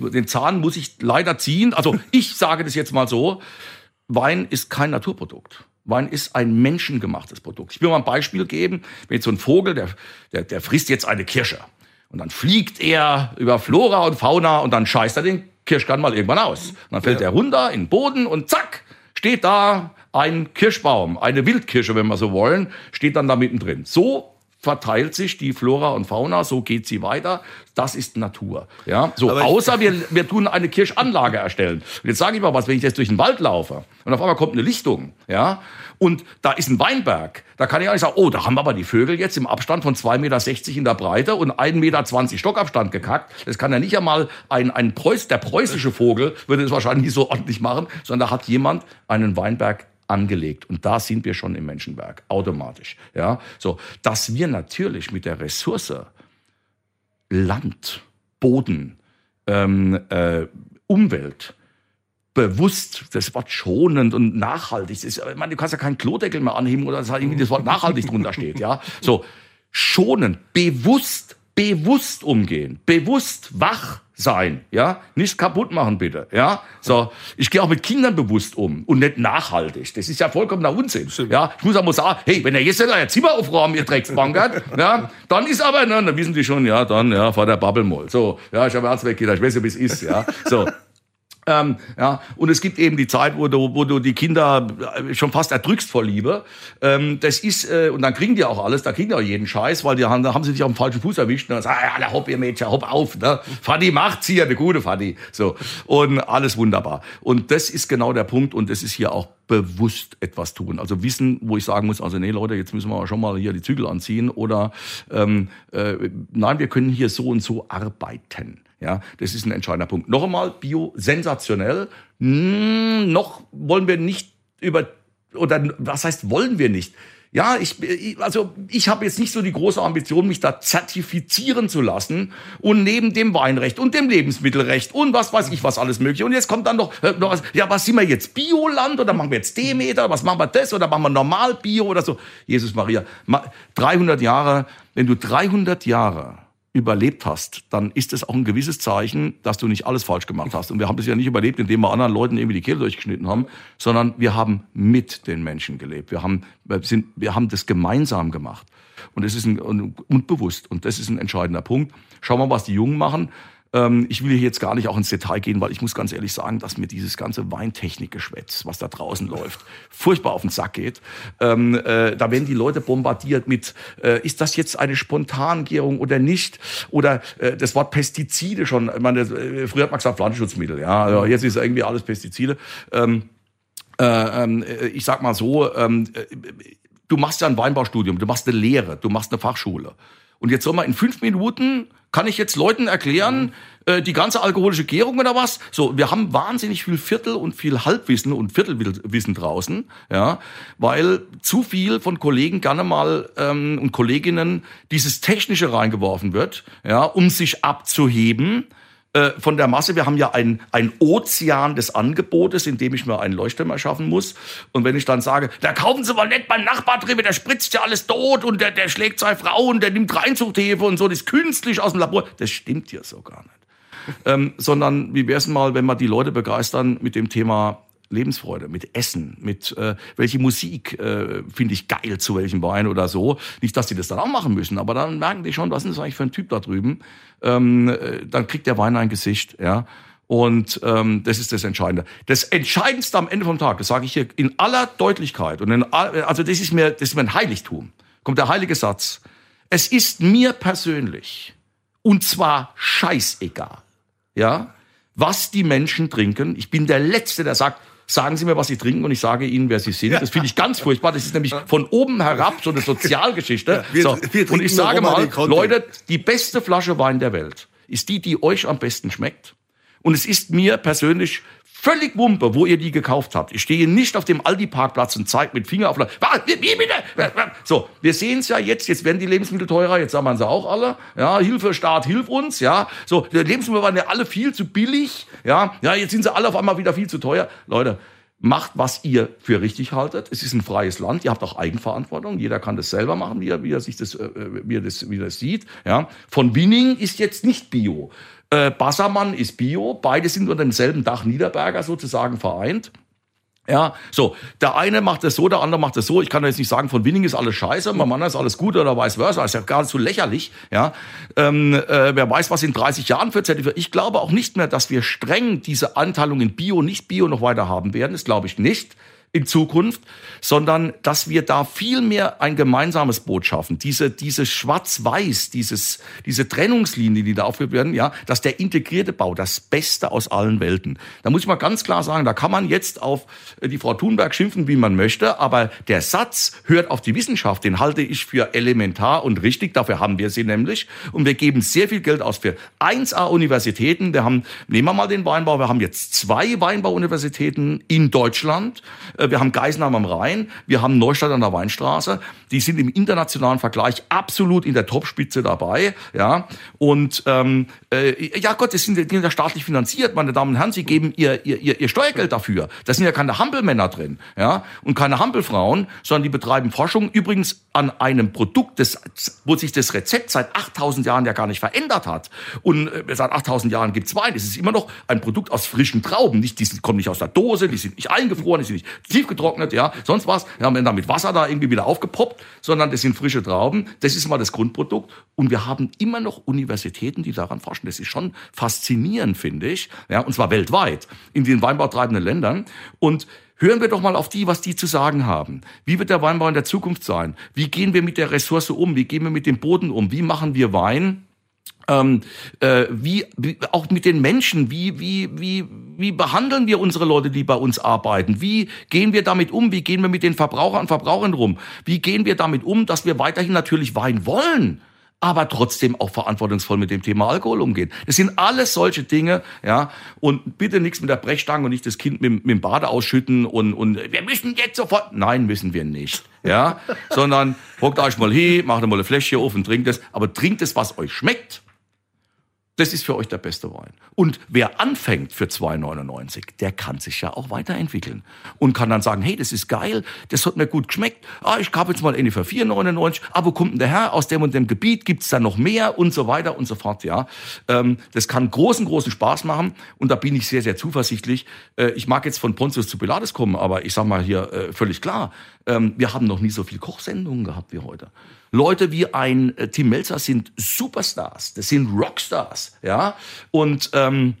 den Zahn muss ich leider ziehen. Also ich sage das jetzt mal so, Wein ist kein Naturprodukt. Wein ist ein menschengemachtes Produkt. Ich will mal ein Beispiel geben. Wenn jetzt so ein Vogel, der, der, der frisst jetzt eine Kirsche. Und dann fliegt er über Flora und Fauna und dann scheißt er den Kirschkern mal irgendwann aus. Und dann fällt er runter in den Boden und zack, steht da ein Kirschbaum, eine Wildkirsche, wenn wir so wollen, steht dann da mittendrin. So verteilt sich die Flora und Fauna, so geht sie weiter. Das ist Natur. Ja, so, außer wir, wir tun eine Kirschanlage erstellen. Und jetzt sage ich mal was, wenn ich jetzt durch den Wald laufe und auf einmal kommt eine Lichtung, ja, und da ist ein Weinberg, da kann ich auch nicht sagen, oh, da haben wir aber die Vögel jetzt im Abstand von 2,60 Meter in der Breite und 1,20 Meter Stockabstand gekackt. Das kann ja nicht einmal ein, ein Preuß, der preußische Vogel würde es wahrscheinlich nicht so ordentlich machen, sondern da hat jemand einen Weinberg angelegt. Und da sind wir schon im Menschenwerk, automatisch. Ja, so, dass wir natürlich mit der Ressource Land, Boden, ähm, äh, Umwelt bewusst, das Wort schonend und nachhaltig, ist, ich meine, du kannst ja keinen Klodeckel mehr anheben oder dass irgendwie das Wort nachhaltig drunter steht, ja. So, schonend, bewusst, bewusst umgehen, bewusst wach sein, ja, nicht kaputt machen bitte, ja. So, ich gehe auch mit Kindern bewusst um und nicht nachhaltig. Das ist ja vollkommener Unsinn, ja. Ich muss auch mal sagen, hey, wenn er jetzt nicht euer Zimmer aufräumen, ihr Drecksbankert, ja, dann ist aber, ne, dann wissen die schon, ja, dann, ja, vor der Bubble mal. So, ja, ich habe Herz weg, ich weiß ja, wie es ist, ja. So, ähm, ja, und es gibt eben die Zeit, wo du, wo du die Kinder äh, schon fast erdrückst vor Liebe. Ähm, das ist, äh, und dann kriegen die auch alles, da kriegen die auch jeden Scheiß, weil die haben, da haben sie sich auf dem falschen Fuß erwischt. Und dann sagen, ja, hopp, ihr Mädchen, hopp auf, ne? Fadi macht's hier, eine gute Fadi. So. Und alles wunderbar. Und das ist genau der Punkt, und das ist hier auch bewusst etwas tun. Also wissen, wo ich sagen muss, also nee, Leute, jetzt müssen wir schon mal hier die Zügel anziehen oder ähm, äh, nein, wir können hier so und so arbeiten. Ja, das ist ein entscheidender Punkt. Noch einmal, Bio sensationell. Hm, noch wollen wir nicht über oder was heißt wollen wir nicht? Ja, ich, also ich habe jetzt nicht so die große Ambition, mich da zertifizieren zu lassen und neben dem Weinrecht und dem Lebensmittelrecht und was weiß ich was alles mögliche. Und jetzt kommt dann noch, äh, noch was, ja, was sind wir jetzt Bioland oder machen wir jetzt Demeter, was machen wir das oder machen wir normal Bio oder so? Jesus Maria, 300 Jahre, wenn du 300 Jahre überlebt hast, dann ist es auch ein gewisses Zeichen, dass du nicht alles falsch gemacht hast. Und wir haben das ja nicht überlebt, indem wir anderen Leuten irgendwie die Kehle durchgeschnitten haben, sondern wir haben mit den Menschen gelebt. Wir haben, wir sind, wir haben das gemeinsam gemacht. Und das ist ein, und bewusst. Und das ist ein entscheidender Punkt. Schauen wir mal, was die Jungen machen. Ähm, ich will hier jetzt gar nicht auch ins Detail gehen, weil ich muss ganz ehrlich sagen, dass mir dieses ganze Weintechnikgeschwätz, was da draußen läuft, furchtbar auf den Sack geht. Ähm, äh, da werden die Leute bombardiert mit, äh, ist das jetzt eine Spontangärung oder nicht? Oder äh, das Wort Pestizide schon. Ich meine, äh, früher hat man gesagt Pflanzenschutzmittel, ja, also jetzt ist irgendwie alles Pestizide. Ähm, äh, ähm, äh, ich sag mal so, ähm, äh, du machst ja ein Weinbaustudium, du machst eine Lehre, du machst eine Fachschule. Und jetzt soll man in fünf Minuten, kann ich jetzt Leuten erklären, äh, die ganze alkoholische Gärung oder was? So, wir haben wahnsinnig viel Viertel und viel Halbwissen und Viertelwissen draußen, ja, weil zu viel von Kollegen gerne mal ähm, und Kolleginnen dieses Technische reingeworfen wird, ja, um sich abzuheben äh, von der Masse. Wir haben ja ein, ein Ozean des Angebotes, in dem ich mir einen Leuchtturm erschaffen muss. Und wenn ich dann sage, da kaufen Sie mal nicht beim Nachbar drüber, der spritzt ja alles tot und der, der schlägt zwei Frauen, der nimmt Reinzuchthefe und so, das ist künstlich aus dem Labor. Das stimmt ja so gar nicht. ähm, sondern wie wäre es mal, wenn wir die Leute begeistern mit dem Thema Lebensfreude, mit Essen, mit äh, welche Musik äh, finde ich geil zu welchem Wein oder so. Nicht, dass die das dann auch machen müssen, aber dann merken die schon, was ist das eigentlich für ein Typ da drüben. Ähm, äh, dann kriegt der Wein ein Gesicht, ja. Und ähm, das ist das Entscheidende. Das Entscheidendste am Ende vom Tag, das sage ich hier in aller Deutlichkeit und in, also das ist mir, das ist mir ein Heiligtum. Kommt der heilige Satz. Es ist mir persönlich und zwar scheißegal, ja, was die Menschen trinken. Ich bin der Letzte, der sagt, sagen Sie mir, was Sie trinken und ich sage Ihnen, wer Sie sind. Das finde ich ganz furchtbar. Das ist nämlich von oben herab so eine Sozialgeschichte. so. und ich sage mal, Leute, die beste Flasche Wein der Welt ist die, die euch am besten schmeckt. Und es ist mir persönlich völlig Wumpe, wo ihr die gekauft habt. Ich stehe nicht auf dem Aldi-Parkplatz und zeige mit Finger auf... Wie, bitte? So, wir sehen es ja jetzt. Jetzt werden die Lebensmittel teurer. Jetzt sagen sie auch alle. Ja, Hilfe, Staat, hilf uns. Ja, so, die Lebensmittel waren ja alle viel zu billig. Ja, ja, jetzt sind sie alle auf einmal wieder viel zu teuer. Leute, macht, was ihr für richtig haltet. Es ist ein freies Land. Ihr habt auch Eigenverantwortung. Jeder kann das selber machen, wie er, wie er sich das, äh, wie er das, wie er das sieht. Ja, von Winning ist jetzt nicht Bio. Äh, Bassermann ist Bio. Beide sind unter demselben Dach Niederberger sozusagen vereint. Ja, so, der eine macht es so, der andere macht es so. Ich kann jetzt nicht sagen, von Winning ist alles scheiße, beim anderen ist alles gut oder vice versa. Das ist ja gar nicht so lächerlich. Ja, ähm, äh, wer weiß, was in 30 Jahren für Zertifikat. Ich glaube auch nicht mehr, dass wir streng diese Anteilung in Bio, nicht Bio noch weiter haben werden. Das glaube ich nicht. In Zukunft, sondern dass wir da viel mehr ein gemeinsames Boot schaffen. Diese, diese Schwarz-Weiß, dieses, diese Trennungslinie, die da aufgeführt werden, ja, dass der integrierte Bau das Beste aus allen Welten. Da muss ich mal ganz klar sagen, da kann man jetzt auf äh, die Frau Thunberg schimpfen, wie man möchte, aber der Satz hört auf die Wissenschaft, den halte ich für elementar und richtig. Dafür haben wir sie nämlich. Und wir geben sehr viel Geld aus für 1A-Universitäten. Wir haben, nehmen wir mal den Weinbau, wir haben jetzt zwei Weinbau-Universitäten in Deutschland. Äh, wir haben Geisenheim am Rhein, wir haben Neustadt an der Weinstraße. Die sind im internationalen Vergleich absolut in der Topspitze dabei. Ja, und ähm, äh, ja Gott, das sind, die sind ja staatlich finanziert, meine Damen und Herren. Sie geben ihr, ihr, ihr, Steuergeld dafür. Da sind ja keine Hampelmänner drin, ja, und keine Hampelfrauen, sondern die betreiben Forschung. Übrigens an einem Produkt, das, wo sich das Rezept seit 8000 Jahren ja gar nicht verändert hat. Und äh, seit 8000 Jahren gibt's Wein. Es ist immer noch ein Produkt aus frischen Trauben. Nicht, die sind, kommen nicht aus der Dose, die sind nicht eingefroren, die sind nicht tiefgetrocknet, ja, sonst was. Wir haben dann mit Wasser da irgendwie wieder aufgepoppt, sondern das sind frische Trauben. Das ist mal das Grundprodukt. Und wir haben immer noch Universitäten, die daran forschen. Das ist schon faszinierend, finde ich. Ja, und zwar weltweit in den weinbautreibenden Ländern. Und Hören wir doch mal auf die, was die zu sagen haben. Wie wird der Weinbau in der Zukunft sein? Wie gehen wir mit der Ressource um? Wie gehen wir mit dem Boden um? Wie machen wir Wein? Ähm, äh, wie, wie auch mit den Menschen, wie, wie, wie, wie behandeln wir unsere Leute, die bei uns arbeiten? Wie gehen wir damit um? Wie gehen wir mit den Verbrauchern und Verbrauchern rum? Wie gehen wir damit um, dass wir weiterhin natürlich Wein wollen? Aber trotzdem auch verantwortungsvoll mit dem Thema Alkohol umgehen. Das sind alles solche Dinge, ja. Und bitte nichts mit der Brechstange und nicht das Kind mit, mit dem Bade ausschütten und, und wir müssen jetzt sofort. Nein, müssen wir nicht, ja. Sondern hockt euch mal hin, macht mal eine Fläschchen auf und trinkt es. Aber trinkt es, was euch schmeckt. Das ist für euch der beste Wein. Und wer anfängt für 2,99, der kann sich ja auch weiterentwickeln und kann dann sagen, hey, das ist geil, das hat mir gut geschmeckt. Ah, ich kaufe jetzt mal eine für 4,99. Aber kommt denn der Herr? Aus dem und dem Gebiet gibt's da noch mehr und so weiter und so fort. Ja, ähm, das kann großen, großen Spaß machen und da bin ich sehr, sehr zuversichtlich. Äh, ich mag jetzt von Pontius zu Pilatus kommen, aber ich sag mal hier äh, völlig klar, ähm, wir haben noch nie so viel Kochsendungen gehabt wie heute. Leute wie ein äh, Tim Melzer sind Superstars, das sind Rockstars, ja. Und ähm,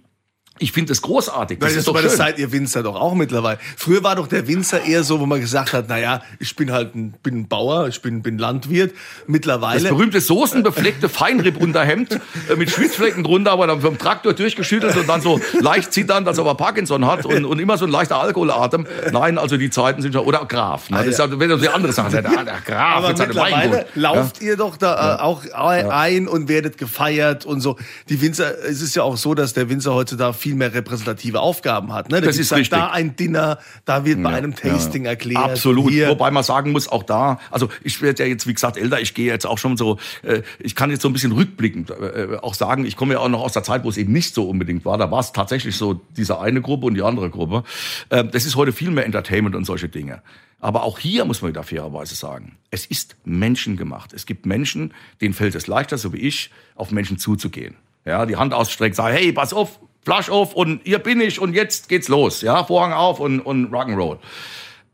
ich finde das großartig. Das, das ist doch schön. seid ihr Winzer doch auch mittlerweile. Früher war doch der Winzer eher so, wo man gesagt hat, naja, ich bin halt ein, bin ein Bauer, ich bin, bin Landwirt. Mittlerweile. Das berühmte soßenbefleckte Feinrippunterhemd äh, mit Schwitzflecken drunter, aber dann vom Traktor durchgeschüttelt und dann so leicht zitternd, als ob er Parkinson hat und, und immer so ein leichter Alkoholatem. Nein, also die Zeiten sind schon, oder Graf. Ne? Das ist ja, wenn das die andere Sache sagt, ah, der Graf aber mit mittlerweile lauft ja? ihr doch da äh, ja. auch ein und werdet gefeiert und so. Die Winzer, es ist ja auch so, dass der Winzer heutzutage viel mehr repräsentative Aufgaben hat. Ne? Da das ist richtig. Da ein Dinner, da wird bei einem Tasting ja. erklärt. Absolut. Hier. Wobei man sagen muss, auch da, also ich werde ja jetzt, wie gesagt, älter, ich gehe jetzt auch schon so, äh, ich kann jetzt so ein bisschen rückblickend äh, auch sagen, ich komme ja auch noch aus der Zeit, wo es eben nicht so unbedingt war. Da war es tatsächlich so diese eine Gruppe und die andere Gruppe. Äh, das ist heute viel mehr Entertainment und solche Dinge. Aber auch hier muss man wieder fairerweise sagen, es ist menschengemacht. Es gibt Menschen, denen fällt es leichter, so wie ich, auf Menschen zuzugehen. Ja, die Hand ausstreckt, sagen, hey, pass auf, Flash auf und hier bin ich und jetzt geht's los. Ja, Vorhang auf und, und Rock'n'Roll.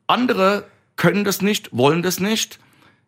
Andere können das nicht, wollen das nicht,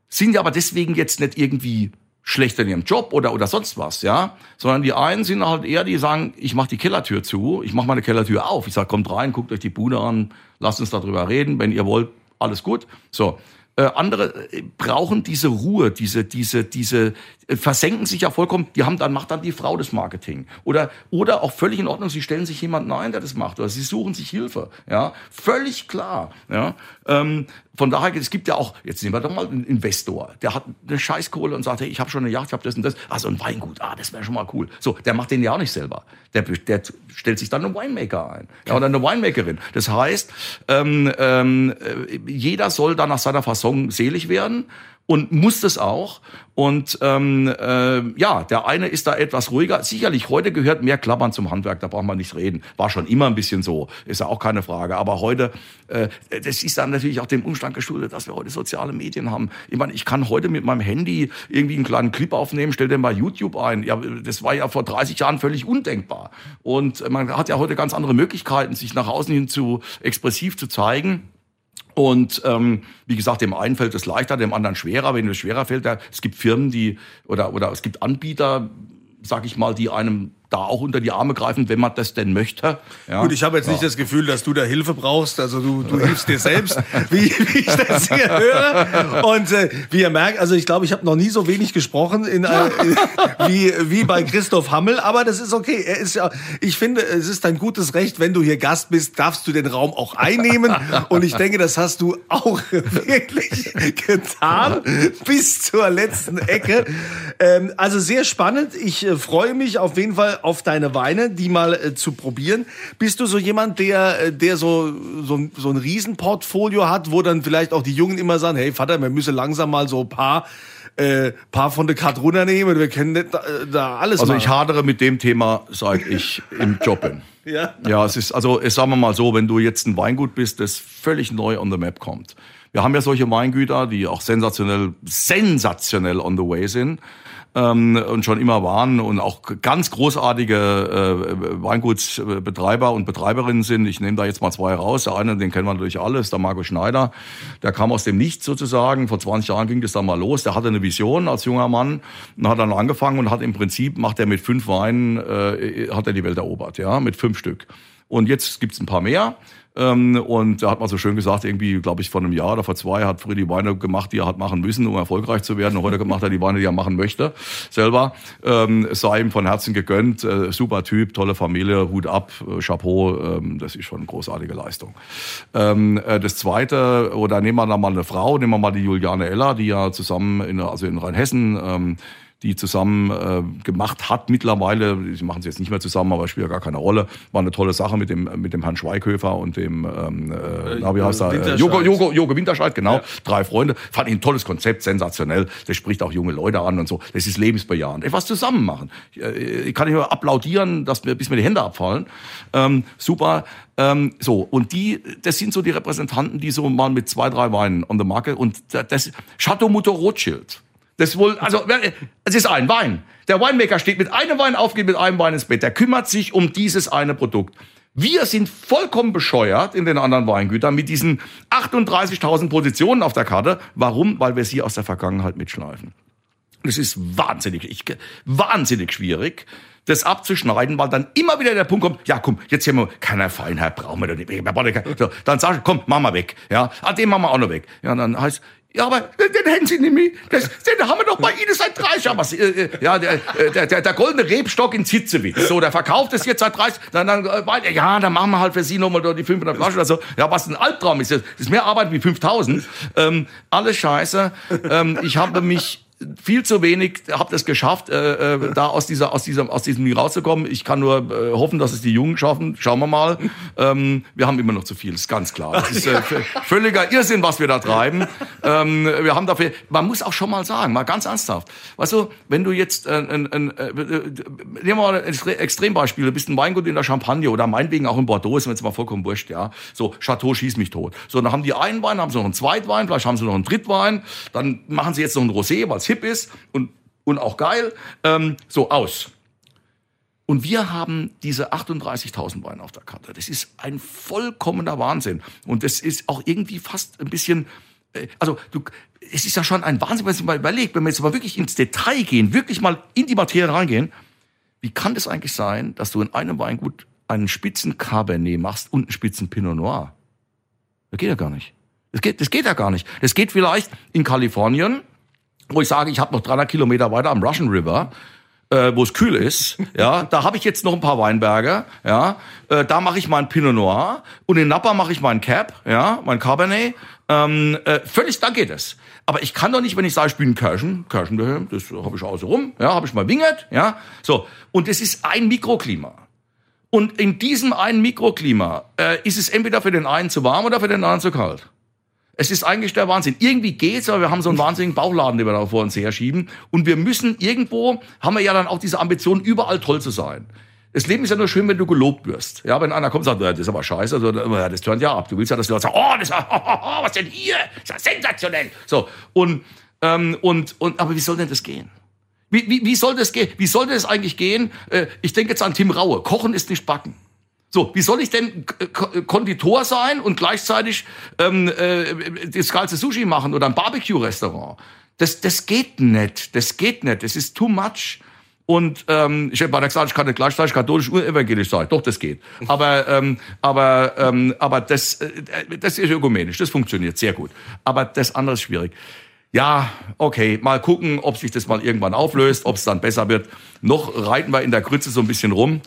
sind ja aber deswegen jetzt nicht irgendwie schlechter in ihrem Job oder oder sonst was, ja, sondern die einen sind halt eher, die sagen, ich mache die Kellertür zu, ich mache meine Kellertür auf, ich sag, kommt rein, guckt euch die Bude an, lasst uns darüber reden, wenn ihr wollt, alles gut. So, äh, andere äh, brauchen diese Ruhe, diese, diese, diese, äh, versenken sich ja vollkommen, die haben dann, macht dann die Frau das Marketing. Oder, oder auch völlig in Ordnung, sie stellen sich jemanden ein, der das macht, oder sie suchen sich Hilfe, ja. Völlig klar, ja. Ähm, von daher, es gibt ja auch, jetzt nehmen wir doch mal einen Investor, der hat eine Scheißkohle und sagt, hey, ich habe schon eine Yacht, ich habe das und das, also ein Weingut, ah, das wäre schon mal cool. So, der macht den ja auch nicht selber. Der, der stellt sich dann einen Winemaker ein ja, oder eine Winemakerin. Das heißt, ähm, ähm, jeder soll da nach seiner Fasson selig werden und muss das auch. Und ähm, äh, ja, der eine ist da etwas ruhiger. Sicherlich, heute gehört mehr Klappern zum Handwerk, da braucht man nicht reden. War schon immer ein bisschen so, ist ja auch keine Frage. Aber heute, äh, das ist dann natürlich auch dem Umstand geschuldet, dass wir heute soziale Medien haben. Ich meine, ich kann heute mit meinem Handy irgendwie einen kleinen Clip aufnehmen, stell den bei YouTube ein. Ja, das war ja vor 30 Jahren völlig undenkbar. Und man hat ja heute ganz andere Möglichkeiten, sich nach außen hin zu expressiv zu zeigen. Und ähm, wie gesagt, dem einen fällt es leichter, dem anderen schwerer. Wenn es schwerer fällt, da, es gibt Firmen, die oder oder es gibt Anbieter, sag ich mal, die einem da auch unter die Arme greifen, wenn man das denn möchte. Ja. Gut, ich habe jetzt nicht das Gefühl, dass du da Hilfe brauchst. Also du, du hilfst dir selbst, wie, wie ich das hier höre. Und äh, wie ihr merkt, also ich glaube, ich habe noch nie so wenig gesprochen in, äh, wie, wie bei Christoph Hammel. Aber das ist okay. Er ist ja, ich finde, es ist ein gutes Recht, wenn du hier Gast bist, darfst du den Raum auch einnehmen. Und ich denke, das hast du auch wirklich getan bis zur letzten Ecke. Ähm, also sehr spannend. Ich äh, freue mich auf jeden Fall auf deine Weine, die mal äh, zu probieren. Bist du so jemand, der, äh, der so, so, so ein Riesenportfolio hat, wo dann vielleicht auch die Jungen immer sagen, hey Vater, wir müssen langsam mal so ein paar äh, paar von der Karte runternehmen. Wir können nicht da, äh, da alles Also machen. ich hadere mit dem Thema, seit ich im Job bin. Ja. Ja, es ist, also es sagen wir mal so, wenn du jetzt ein Weingut bist, das völlig neu on the map kommt. Wir haben ja solche Weingüter, die auch sensationell, sensationell on the way sind ähm, und schon immer waren und auch ganz großartige äh, Weingutsbetreiber und Betreiberinnen sind. Ich nehme da jetzt mal zwei raus. Der eine, den kennen wir natürlich alle, ist der Marco Schneider. Der kam aus dem Nichts sozusagen. Vor 20 Jahren ging das dann mal los. Der hatte eine Vision als junger Mann und hat dann angefangen und hat im Prinzip, macht er mit fünf Weinen, äh, hat er die Welt erobert, ja, mit fünf Stück. Und jetzt gibt's ein paar mehr. Ähm, und da hat man so schön gesagt, irgendwie, glaube ich, vor einem Jahr oder vor zwei hat die Weine gemacht, die er hat machen müssen, um erfolgreich zu werden. Und heute macht er die Weine, die er machen möchte, selber. Ähm, sei ihm von Herzen gegönnt. Äh, super Typ, tolle Familie, Hut ab, äh, Chapeau. Ähm, das ist schon eine großartige Leistung. Ähm, äh, das zweite, oder nehmen wir da mal eine Frau, nehmen wir mal die Juliane Eller, die ja zusammen in, also in Rheinhessen, ähm, die zusammen äh, gemacht hat mittlerweile. Sie machen es jetzt nicht mehr zusammen, aber spielt ja gar keine Rolle. War eine tolle Sache mit dem mit dem Herrn Schweighöfer und dem ähm, äh, na, wie heißt er? Äh, Winterscheid. Jogo, Jogo, Jogo Winterscheid, genau. Drei Freunde. Fand ich ein tolles Konzept, sensationell. Das spricht auch junge Leute an und so. Das ist lebensbejahend. Etwas zusammen machen. Ich, äh, ich kann nicht nur applaudieren, dass mir, bis mir die Hände abfallen. Ähm, super. Ähm, so, und die, das sind so die Repräsentanten, die so mal mit zwei, drei Weinen on the market und das Chateau Mutter Rothschild. Das wohl, also es ist ein Wein. Der Winemaker steht mit einem Wein auf, geht mit einem Wein ins Bett. Der kümmert sich um dieses eine Produkt. Wir sind vollkommen bescheuert in den anderen Weingütern mit diesen 38.000 Positionen auf der Karte. Warum? Weil wir sie aus der Vergangenheit mitschleifen. Es ist wahnsinnig, ich, wahnsinnig schwierig, das abzuschneiden, weil dann immer wieder der Punkt kommt, ja komm, jetzt haben wir keiner Feinheit, brauchen wir doch nicht. Dann sag ich, komm, mach mal weg. Ja, ah, den machen wir auch noch weg. Ja, dann heißt, ja, aber den hätten Sie nämlich, das, den haben wir doch bei Ihnen seit 30 Jahren. Was, äh, ja, der, äh, der, der, der goldene Rebstock in Zitzewitz. So, der verkauft es jetzt seit 30, dann, dann, äh, ja, dann machen wir halt für Sie nochmal die 500 Flaschen oder so. Ja, was ein Albtraum ist, das ist mehr Arbeit wie 5000. Ähm, alles scheiße. Ähm, ich habe mich viel zu wenig, habe das geschafft, äh, äh, da aus dieser, aus dieser, aus diesem rauszukommen. Ich kann nur äh, hoffen, dass es die Jungen schaffen. Schauen wir mal. Ähm, wir haben immer noch zu viel, ist ganz klar. Das ist äh, völliger Irrsinn, was wir da treiben. Ähm, wir haben dafür, man muss auch schon mal sagen, mal ganz ernsthaft. Weißt du, wenn du jetzt, äh, äh, äh, nehmen wir mal ein Extrembeispiel, du bist ein Weingut in der Champagne oder meinetwegen auch in Bordeaux, ist mir jetzt mal vollkommen wurscht, ja. So, Chateau schieß mich tot. So, dann haben die einen Wein, haben sie noch einen Zweitwein, vielleicht haben sie noch einen Drittwein, dann machen sie jetzt noch einen Rosé, weil hip ist und, und auch geil. Ähm, so, aus. Und wir haben diese 38.000 Weine auf der Karte. Das ist ein vollkommener Wahnsinn. Und das ist auch irgendwie fast ein bisschen, äh, also du, es ist ja schon ein Wahnsinn, wenn man sich mal überlegt, wenn wir jetzt mal wirklich ins Detail gehen, wirklich mal in die Materie reingehen, wie kann das eigentlich sein, dass du in einem Weingut einen Spitzen Cabernet machst und einen Spitzen Pinot Noir? Das geht ja gar nicht. Das geht, das geht ja gar nicht. Das geht vielleicht in Kalifornien, wo ich sage, ich habe noch 300 Kilometer weiter am Russian River, äh, wo es kühl ist, ja, da habe ich jetzt noch ein paar Weinberge, ja, äh, da mache ich meinen Pinot Noir und in Napa mache ich meinen Cap, ja, mein Cabernet, ähm, äh, völlig, da geht es. Aber ich kann doch nicht, wenn ich sage, ich bin Kirschen, Kirschen daheim, das habe ich außen rum, ja, habe ich mal Wingert, ja, so. Und es ist ein Mikroklima. Und in diesem einen Mikroklima äh, ist es entweder für den einen zu warm oder für den anderen zu kalt. Es ist eigentlich der Wahnsinn. Irgendwie geht's, aber wir haben so einen wahnsinnigen Bauchladen, den wir da vor uns her schieben. Und wir müssen irgendwo, haben wir ja dann auch diese Ambition, überall toll zu sein. Das Leben ist ja nur schön, wenn du gelobt wirst. Ja, wenn einer kommt und sagt, das ist aber scheiße, also, das tönt ja ab. Du willst ja, dass die Leute sagen, oh, das oh, oh, was denn hier? Das ist ja sensationell. So. Und, ähm, und, und, aber wie soll denn das gehen? Wie, wie, wie soll das gehen? Wie soll das eigentlich gehen? Äh, ich denke jetzt an Tim Raue. Kochen ist nicht backen. So, wie soll ich denn Konditor sein und gleichzeitig ähm, äh, das geilste Sushi machen oder ein Barbecue-Restaurant? Das, das geht nicht. Das geht nicht. Das ist too much. Und ähm, ich habe der gesagt, ich kann nicht gleichzeitig katholisch und evangelisch sein. Doch, das geht. Aber, ähm, aber, ähm, aber das, äh, das ist ökumenisch, das funktioniert sehr gut. Aber das andere ist schwierig. Ja, okay, mal gucken, ob sich das mal irgendwann auflöst, ob es dann besser wird. Noch reiten wir in der Grütze so ein bisschen rum.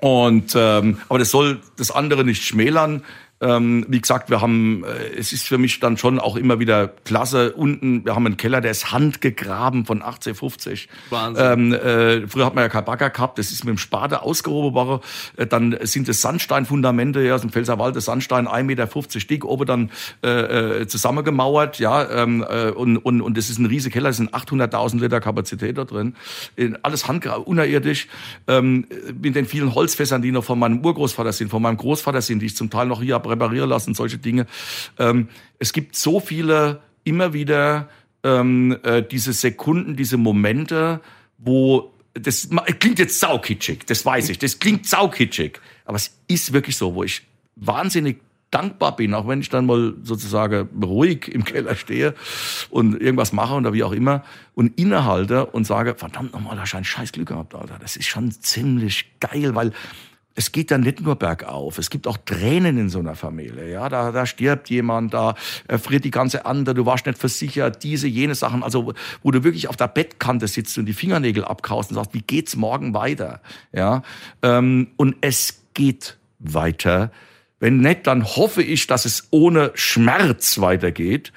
Und ähm, aber das soll das andere nicht schmälern. Ähm, wie gesagt, wir haben, äh, es ist für mich dann schon auch immer wieder klasse. Unten, wir haben einen Keller, der ist handgegraben von 1850. Wahnsinn. Ähm, äh, früher hat man ja kein Bagger gehabt, das ist mit dem Spade ausgehoben worden. Äh, dann sind es Sandsteinfundamente, ja, aus dem Pfälzerwald, das Sandstein 1,50 Meter dick, oben dann äh, äh, zusammengemauert, ja, ähm, äh, und, und, und das ist ein riesiger Keller, es sind 800.000 Liter Kapazität da drin. Alles handgegraben, unerirdisch, ähm, mit den vielen Holzfässern, die noch von meinem Urgroßvater sind, von meinem Großvater sind, die ich zum Teil noch hier reparieren lassen, solche Dinge. Ähm, es gibt so viele immer wieder ähm, äh, diese Sekunden, diese Momente, wo das klingt jetzt saukitschig, das weiß ich, das klingt saukitschig, aber es ist wirklich so, wo ich wahnsinnig dankbar bin, auch wenn ich dann mal sozusagen ruhig im Keller stehe und irgendwas mache oder wie auch immer und innehalte und sage, verdammt nochmal, da ein scheiß Glück gehabt, Alter. Das ist schon ziemlich geil, weil es geht dann nicht nur bergauf. Es gibt auch Tränen in so einer Familie. Ja, da, da stirbt jemand, da erfriert die ganze andere, du warst nicht versichert, diese, jene Sachen. Also, wo du wirklich auf der Bettkante sitzt und die Fingernägel abkaust und sagst, wie geht's morgen weiter? Ja, ähm, und es geht weiter. Wenn nicht, dann hoffe ich, dass es ohne Schmerz weitergeht.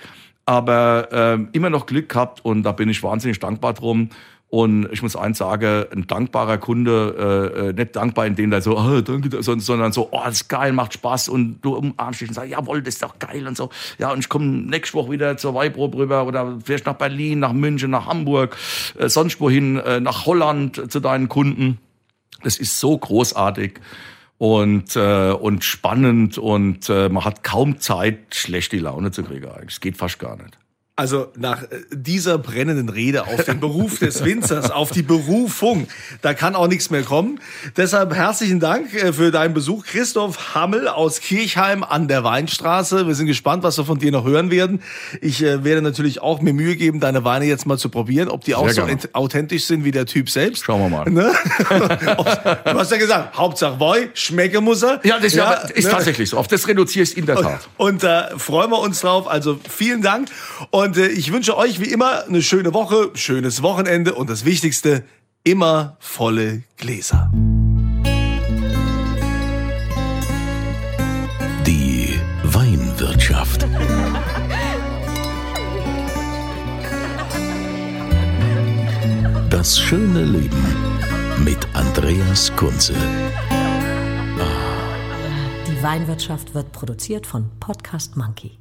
Aber ähm, immer noch Glück gehabt und da bin ich wahnsinnig dankbar drum. Und ich muss eins sagen, ein dankbarer Kunde, äh, äh nicht dankbar in dem da so, oh, danke, sondern so, oh, das ist geil, macht Spaß und du umarmst dich und sagst, jawohl, das ist doch geil und so. Ja, und ich komme nächste Woche wieder zur Weibrob rüber oder vielleicht nach Berlin, nach München, nach Hamburg, äh, sonst wohin, äh, nach Holland zu deinen Kunden. Das ist so großartig und, äh, und spannend und äh, man hat kaum Zeit, schlechte Laune zu kriegen eigentlich. Es geht fast gar nicht. Also nach äh, dieser brennenden Rede auf den Beruf des Winzers, auf die Berufung, da kann auch nichts mehr kommen. Deshalb herzlichen Dank äh, für deinen Besuch, Christoph Hammel aus Kirchheim an der Weinstraße. Wir sind gespannt, was wir von dir noch hören werden. Ich äh, werde natürlich auch mir Mühe geben, deine Weine jetzt mal zu probieren, ob die auch Sehr so gerne. authentisch sind wie der Typ selbst. Schauen wir mal. Ne? du hast ja gesagt, Hauptsache Woi, schmecke muss er. Ja, das ja, ist ne? tatsächlich so. Auf das reduziere ich in der Tat. Und da äh, freuen wir uns drauf. Also vielen Dank. Und und äh, ich wünsche euch wie immer eine schöne Woche, schönes Wochenende und das Wichtigste, immer volle Gläser. Die Weinwirtschaft. Das schöne Leben mit Andreas Kunze. Die Weinwirtschaft wird produziert von Podcast Monkey